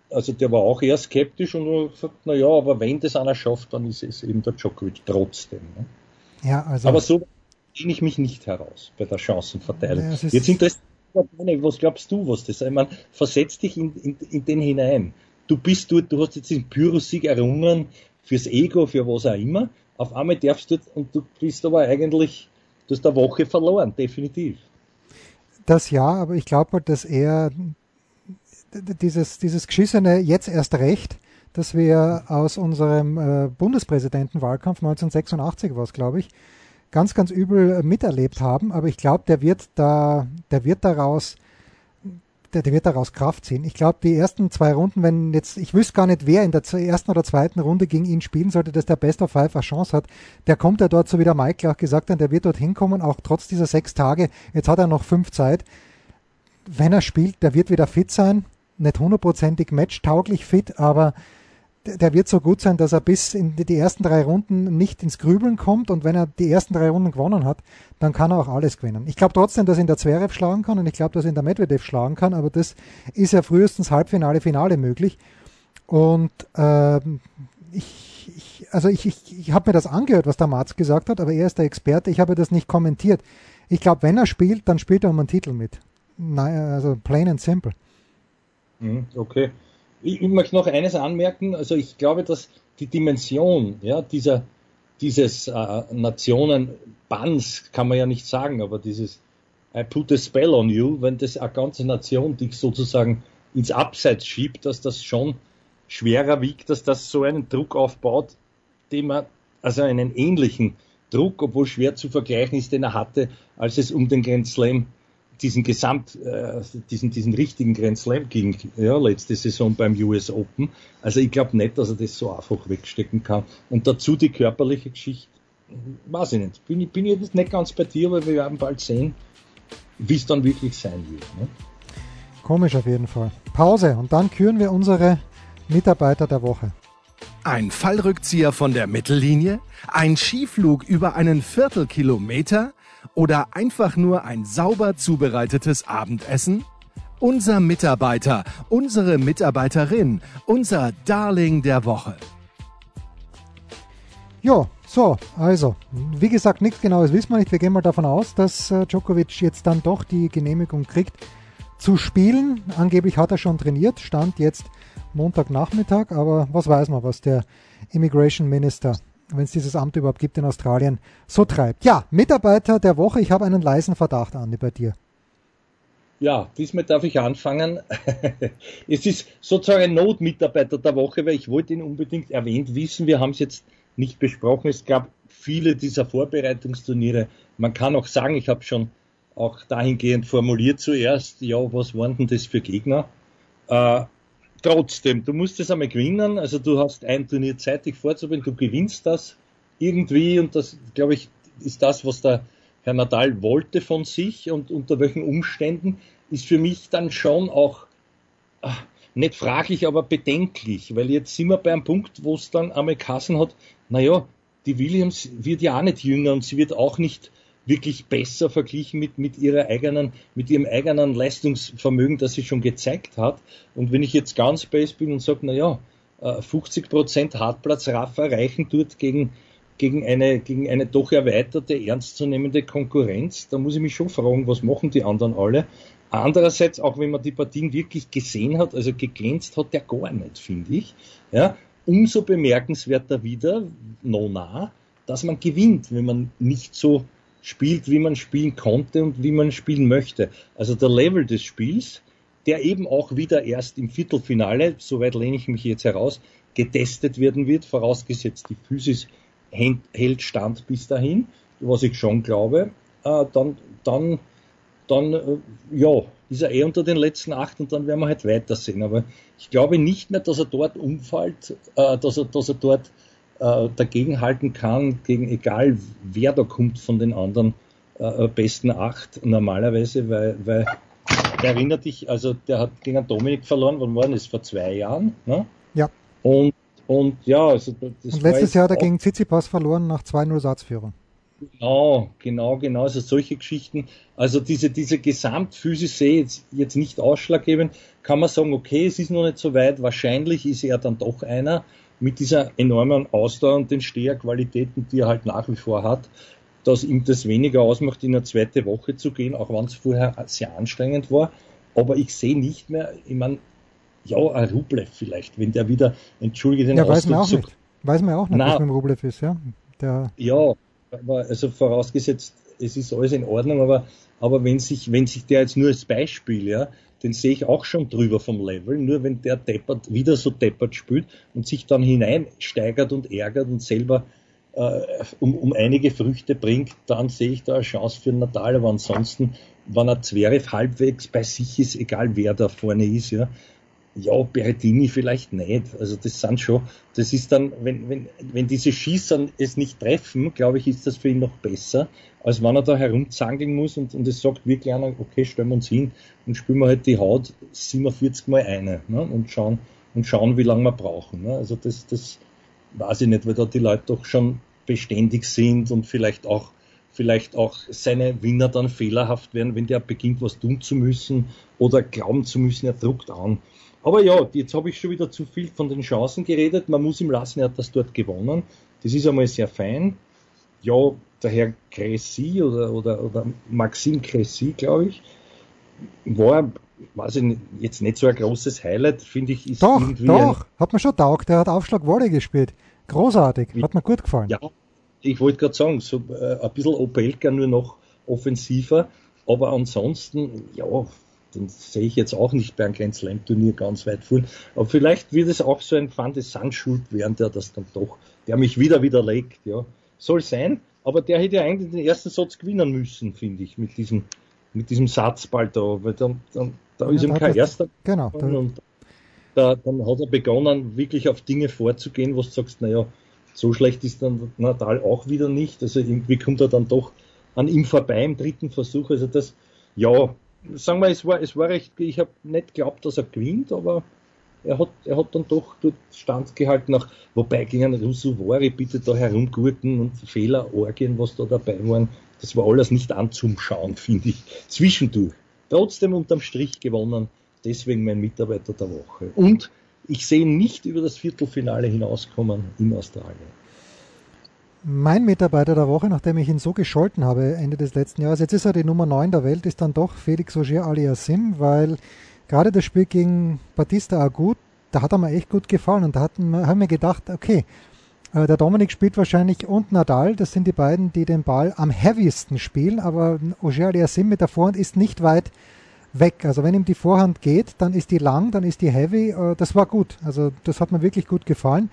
also der war auch eher skeptisch und hat gesagt, na ja, aber wenn das einer schafft, dann ist es eben der Djokovic trotzdem. Ne? Ja, also. Aber so lehne ich mich nicht heraus bei der Chancenverteilung. Ja, Jetzt interessiert was glaubst du, was das ist? Ich meine, versetz dich in, in, in den hinein. Du bist dort, du hast jetzt den Pyrrhussieg errungen fürs Ego, für was auch immer. Auf einmal darfst du und du bist aber eigentlich, du hast eine Woche verloren, definitiv. Das ja, aber ich glaube halt, dass er dieses, dieses geschissene jetzt erst recht, dass wir aus unserem äh, Bundespräsidentenwahlkampf 1986 war es, glaube ich, ganz, ganz übel miterlebt haben. Aber ich glaube, der wird da, der wird daraus, der, der wird daraus Kraft ziehen. Ich glaube, die ersten zwei Runden, wenn jetzt, ich wüsste gar nicht, wer in der ersten oder zweiten Runde gegen ihn spielen sollte, dass der Best of Five eine Chance hat, der kommt ja dort, so wie der Michael auch gesagt hat, der wird dort hinkommen, auch trotz dieser sechs Tage. Jetzt hat er noch fünf Zeit. Wenn er spielt, der wird wieder fit sein. Nicht hundertprozentig matchtauglich fit, aber der wird so gut sein, dass er bis in die ersten drei Runden nicht ins Grübeln kommt und wenn er die ersten drei Runden gewonnen hat, dann kann er auch alles gewinnen. Ich glaube trotzdem, dass er in der Zverev schlagen kann und ich glaube, dass er in der Medvedev schlagen kann, aber das ist ja frühestens Halbfinale, Finale möglich. Und äh, ich, ich, also ich, ich, ich habe mir das angehört, was der Marz gesagt hat, aber er ist der Experte, ich habe das nicht kommentiert. Ich glaube, wenn er spielt, dann spielt er um einen Titel mit. Nein, also plain and simple. Mhm, okay. Ich, möchte noch eines anmerken. Also ich glaube, dass die Dimension ja, dieser, dieses äh, Nationenbands, kann man ja nicht sagen, aber dieses I put a spell on you, wenn das eine ganze Nation dich sozusagen ins Abseits schiebt, dass das schon schwerer wiegt, dass das so einen Druck aufbaut, den man, also einen ähnlichen Druck, obwohl schwer zu vergleichen ist, den er hatte, als es um den Grand Slam diesen Gesamt, äh, diesen, diesen richtigen Grand Slam ging, ja, letzte Saison beim US Open. Also ich glaube nicht, dass er das so einfach wegstecken kann. Und dazu die körperliche Geschichte, weiß ich nicht. Bin ich, bin ich jetzt nicht ganz bei dir, aber wir werden bald sehen, wie es dann wirklich sein wird. Ne? Komisch auf jeden Fall. Pause und dann küren wir unsere Mitarbeiter der Woche. Ein Fallrückzieher von der Mittellinie? Ein Skiflug über einen Viertelkilometer? Oder einfach nur ein sauber zubereitetes Abendessen? Unser Mitarbeiter, unsere Mitarbeiterin, unser Darling der Woche. Ja, so, also, wie gesagt, nichts Genaues wissen wir nicht. Wir gehen mal davon aus, dass äh, Djokovic jetzt dann doch die Genehmigung kriegt zu spielen. Angeblich hat er schon trainiert, stand jetzt Montagnachmittag, aber was weiß man, was der Immigration Minister wenn es dieses Amt überhaupt gibt in Australien, so treibt. Ja, Mitarbeiter der Woche, ich habe einen leisen Verdacht, Andi, bei dir. Ja, diesmal darf ich anfangen. es ist sozusagen ein Notmitarbeiter der Woche, weil ich wollte ihn unbedingt erwähnt wissen. Wir haben es jetzt nicht besprochen. Es gab viele dieser Vorbereitungsturniere. Man kann auch sagen, ich habe schon auch dahingehend formuliert zuerst, ja, was waren denn das für Gegner? Äh, trotzdem, du musst es einmal gewinnen. Also du hast ein Turnier zeitig vorzubereiten, du gewinnst das irgendwie und das, glaube ich, ist das, was der Herr Nadal wollte von sich und unter welchen Umständen, ist für mich dann schon auch ach, nicht fraglich, aber bedenklich, weil jetzt sind wir bei einem Punkt, wo es dann einmal Kassen hat, naja, die Williams wird ja auch nicht jünger und sie wird auch nicht wirklich besser verglichen mit, mit ihrer eigenen, mit ihrem eigenen Leistungsvermögen, das sie schon gezeigt hat. Und wenn ich jetzt ganz base bin und sage, na ja, 50 Prozent Hartplatzraffer reichen dort gegen, gegen eine, gegen eine doch erweiterte, ernstzunehmende Konkurrenz, da muss ich mich schon fragen, was machen die anderen alle? Andererseits, auch wenn man die Partien wirklich gesehen hat, also geglänzt hat der gar nicht, finde ich. Ja, umso bemerkenswerter wieder, nona, dass man gewinnt, wenn man nicht so spielt, wie man spielen konnte und wie man spielen möchte. Also der Level des Spiels, der eben auch wieder erst im Viertelfinale, soweit lehne ich mich jetzt heraus, getestet werden wird, vorausgesetzt die Physis hält stand bis dahin, was ich schon glaube, äh, dann, dann, dann, äh, ja, ist er eh unter den letzten acht und dann werden wir halt weitersehen. Aber ich glaube nicht mehr, dass er dort umfällt, äh, dass er, dass er dort äh, dagegenhalten kann, gegen egal wer da kommt von den anderen äh, besten acht normalerweise, weil, weil erinnert dich, also der hat gegen Dominik verloren, wann war das? Vor zwei Jahren, ne? Ja. Und, und ja, also das Und letztes Jahr hat er gegen Tsitsipas verloren nach 2-0 Satzführung. Genau, genau, genau, also solche Geschichten. Also diese, diese Gesamtphysis jetzt, jetzt nicht ausschlaggebend, kann man sagen, okay, es ist noch nicht so weit, wahrscheinlich ist er dann doch einer, mit dieser enormen Ausdauer und den Steherqualitäten, die er halt nach wie vor hat, dass ihm das weniger ausmacht, in eine zweite Woche zu gehen, auch wenn es vorher sehr anstrengend war. Aber ich sehe nicht mehr, ich meine, ja, ein Rublev vielleicht, wenn der wieder, entschuldige den ja, Ausdruck, weiß man auch nicht. Weiß man auch nicht, na, was mit dem Rublev ist, ja. Der ja, aber also vorausgesetzt, es ist alles in Ordnung, aber, aber wenn sich, wenn sich der jetzt nur als Beispiel, ja, den sehe ich auch schon drüber vom Level. Nur wenn der deppert, wieder so deppert spielt und sich dann hineinsteigert und ärgert und selber äh, um, um einige Früchte bringt, dann sehe ich da eine Chance für Natal. Aber ansonsten, wenn er Zverev halbwegs bei sich ist, egal wer da vorne ist, ja, ja, Berrettini vielleicht nicht. Also das sind schon, das ist dann, wenn, wenn, wenn diese Schießer es nicht treffen, glaube ich, ist das für ihn noch besser, als wenn er da herumzangeln muss und, und es sagt wirklich einer, okay, stellen wir uns hin und spielen wir halt die Haut 47 mal eine ne, und schauen, und schauen, wie lange wir brauchen. Ne. Also das, das weiß ich nicht, weil da die Leute doch schon beständig sind und vielleicht auch vielleicht auch seine Winner dann fehlerhaft werden, wenn der beginnt, was tun zu müssen oder glauben zu müssen, er druckt an. Aber ja, jetzt habe ich schon wieder zu viel von den Chancen geredet. Man muss ihm lassen, er hat das dort gewonnen. Das ist einmal sehr fein. Ja, der Herr Cressy oder, oder, oder Maxim Cressy, glaube ich, war, weiß ich nicht, jetzt nicht so ein großes Highlight, finde ich. Ist doch, irgendwie doch, hat man schon taugt. Der hat Aufschlag Volley gespielt. Großartig, hat mir gut gefallen. Ja, ich wollte gerade sagen, so äh, ein bisschen Opelka nur noch offensiver, aber ansonsten, ja, den sehe ich jetzt auch nicht bei einem Grand Slam Turnier ganz weit vorn. Aber vielleicht wird es auch so ein Van de Sand-Schuld werden, der das dann doch, der mich wieder widerlegt, ja. Soll sein, aber der hätte ja eigentlich den ersten Satz gewinnen müssen, finde ich, mit diesem, mit diesem Satzball da, weil dann, dann, da ist ihm kein erster. Genau. Und da, dann hat er begonnen, wirklich auf Dinge vorzugehen, wo du sagst, naja, so schlecht ist dann Natal auch wieder nicht. Also irgendwie kommt er dann doch an ihm vorbei im dritten Versuch. Also das, ja, sagen wir, es war, es war recht, ich habe nicht geglaubt, dass er gewinnt, aber er hat, er hat dann doch dort Stand gehalten, auch, wobei gegen Rusuvori bitte da herumgurten und Fehler, Orgien, was da dabei waren, das war alles nicht anzuschauen, finde ich, zwischendurch. Trotzdem unterm Strich gewonnen, deswegen mein Mitarbeiter der Woche. Und ich sehe nicht über das Viertelfinale hinauskommen in Australien. Mein Mitarbeiter der Woche, nachdem ich ihn so gescholten habe Ende des letzten Jahres, jetzt ist er die Nummer 9 der Welt, ist dann doch Felix Auger aliasim, weil gerade das Spiel gegen Batista Agut, da hat er mir echt gut gefallen und da haben wir gedacht, okay, äh, der Dominik spielt wahrscheinlich und Nadal, das sind die beiden, die den Ball am heaviesten spielen, aber Auger aliasim mit der Vorhand ist nicht weit weg. Also wenn ihm die Vorhand geht, dann ist die lang, dann ist die heavy. Äh, das war gut. Also das hat mir wirklich gut gefallen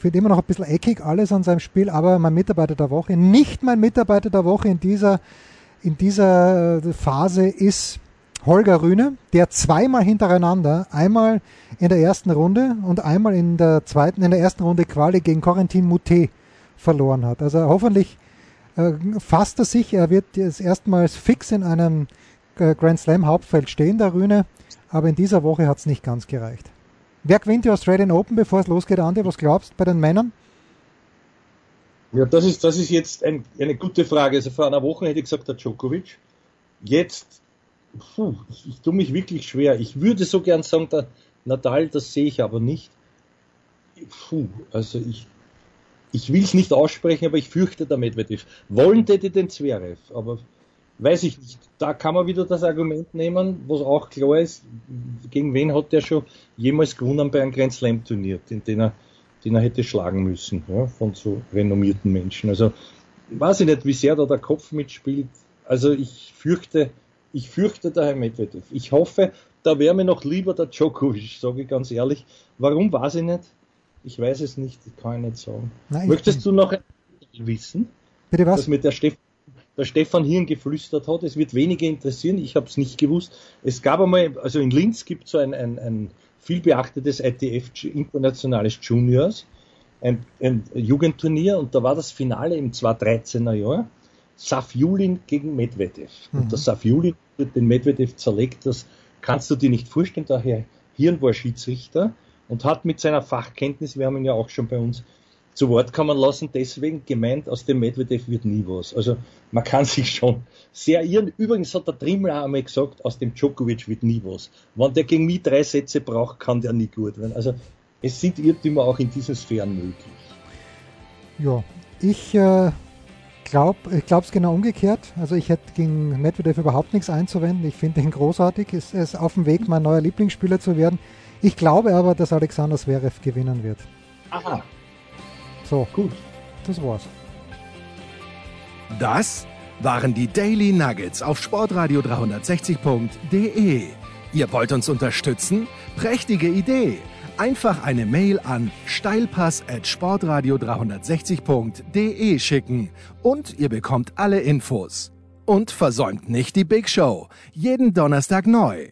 finde immer noch ein bisschen eckig alles an seinem Spiel, aber mein Mitarbeiter der Woche, nicht mein Mitarbeiter der Woche in dieser, in dieser äh, Phase ist Holger Rühne, der zweimal hintereinander, einmal in der ersten Runde und einmal in der zweiten, in der ersten Runde Quali gegen Corentin Moutet verloren hat. Also hoffentlich äh, fasst er sich, er wird jetzt erstmals fix in einem äh, Grand Slam Hauptfeld stehen, der Rühne, aber in dieser Woche hat es nicht ganz gereicht. Wer gewinnt die Australian Open, bevor es losgeht, Andi? Was glaubst du bei den Männern? Ja, das ist, das ist jetzt ein, eine gute Frage. Also vor einer Woche hätte ich gesagt, der Djokovic. Jetzt, puh, ich, tue mich wirklich schwer. Ich würde so gern sagen, der Nadal, das sehe ich aber nicht. Puh, also ich, ich will es nicht aussprechen, aber ich fürchte der Medvedev. Wollen hätte den Zverev, aber weiß ich nicht. Da kann man wieder das Argument nehmen, was auch klar ist, gegen wen hat der schon jemals gewonnen bei einem Grand Slam Turnier, den, den, er, den er hätte schlagen müssen, ja, von so renommierten Menschen. Also weiß ich nicht, wie sehr da der Kopf mitspielt. Also ich fürchte, ich fürchte der Herr Medvedev. Ich hoffe, da wäre mir noch lieber der Djokovic, sage ich ganz ehrlich. Warum weiß ich nicht? Ich weiß es nicht, ich kann ich nicht sagen. Nein, Möchtest du noch wissen? Bitte was? Das mit der Steff der Stefan Hirn geflüstert hat. Es wird wenige interessieren, ich habe es nicht gewusst. Es gab einmal, also in Linz gibt es so ein, ein, ein viel beachtetes ITF Internationales Juniors, ein, ein, Jugendturnier und da war das Finale im 2013er Jahr. Safjulin gegen Medvedev. Mhm. Und der Safjulin wird den Medvedev zerlegt, das kannst du dir nicht vorstellen. Daher Hirn war Schiedsrichter und hat mit seiner Fachkenntnis, wir haben ihn ja auch schon bei uns zu Wort kommen lassen. Deswegen gemeint, aus dem Medvedev wird nie was. Also man kann sich schon sehr irren. Übrigens hat der Trimmel auch einmal gesagt, aus dem Djokovic wird nie was. Wenn der gegen mich drei Sätze braucht, kann der nie gut werden. Also es sind Irrtümer auch in diesen Sphären möglich. Ja, ich äh, glaube es genau umgekehrt. Also ich hätte gegen Medvedev überhaupt nichts einzuwenden. Ich finde ihn großartig. Es ist auf dem Weg, mein neuer Lieblingsspieler zu werden. Ich glaube aber, dass Alexander Zverev gewinnen wird. Aha, so, gut. Das war's. Das waren die Daily Nuggets auf Sportradio 360.de. Ihr wollt uns unterstützen? Prächtige Idee! Einfach eine Mail an steilpass@sportradio360.de schicken und ihr bekommt alle Infos. Und versäumt nicht die Big Show. Jeden Donnerstag neu.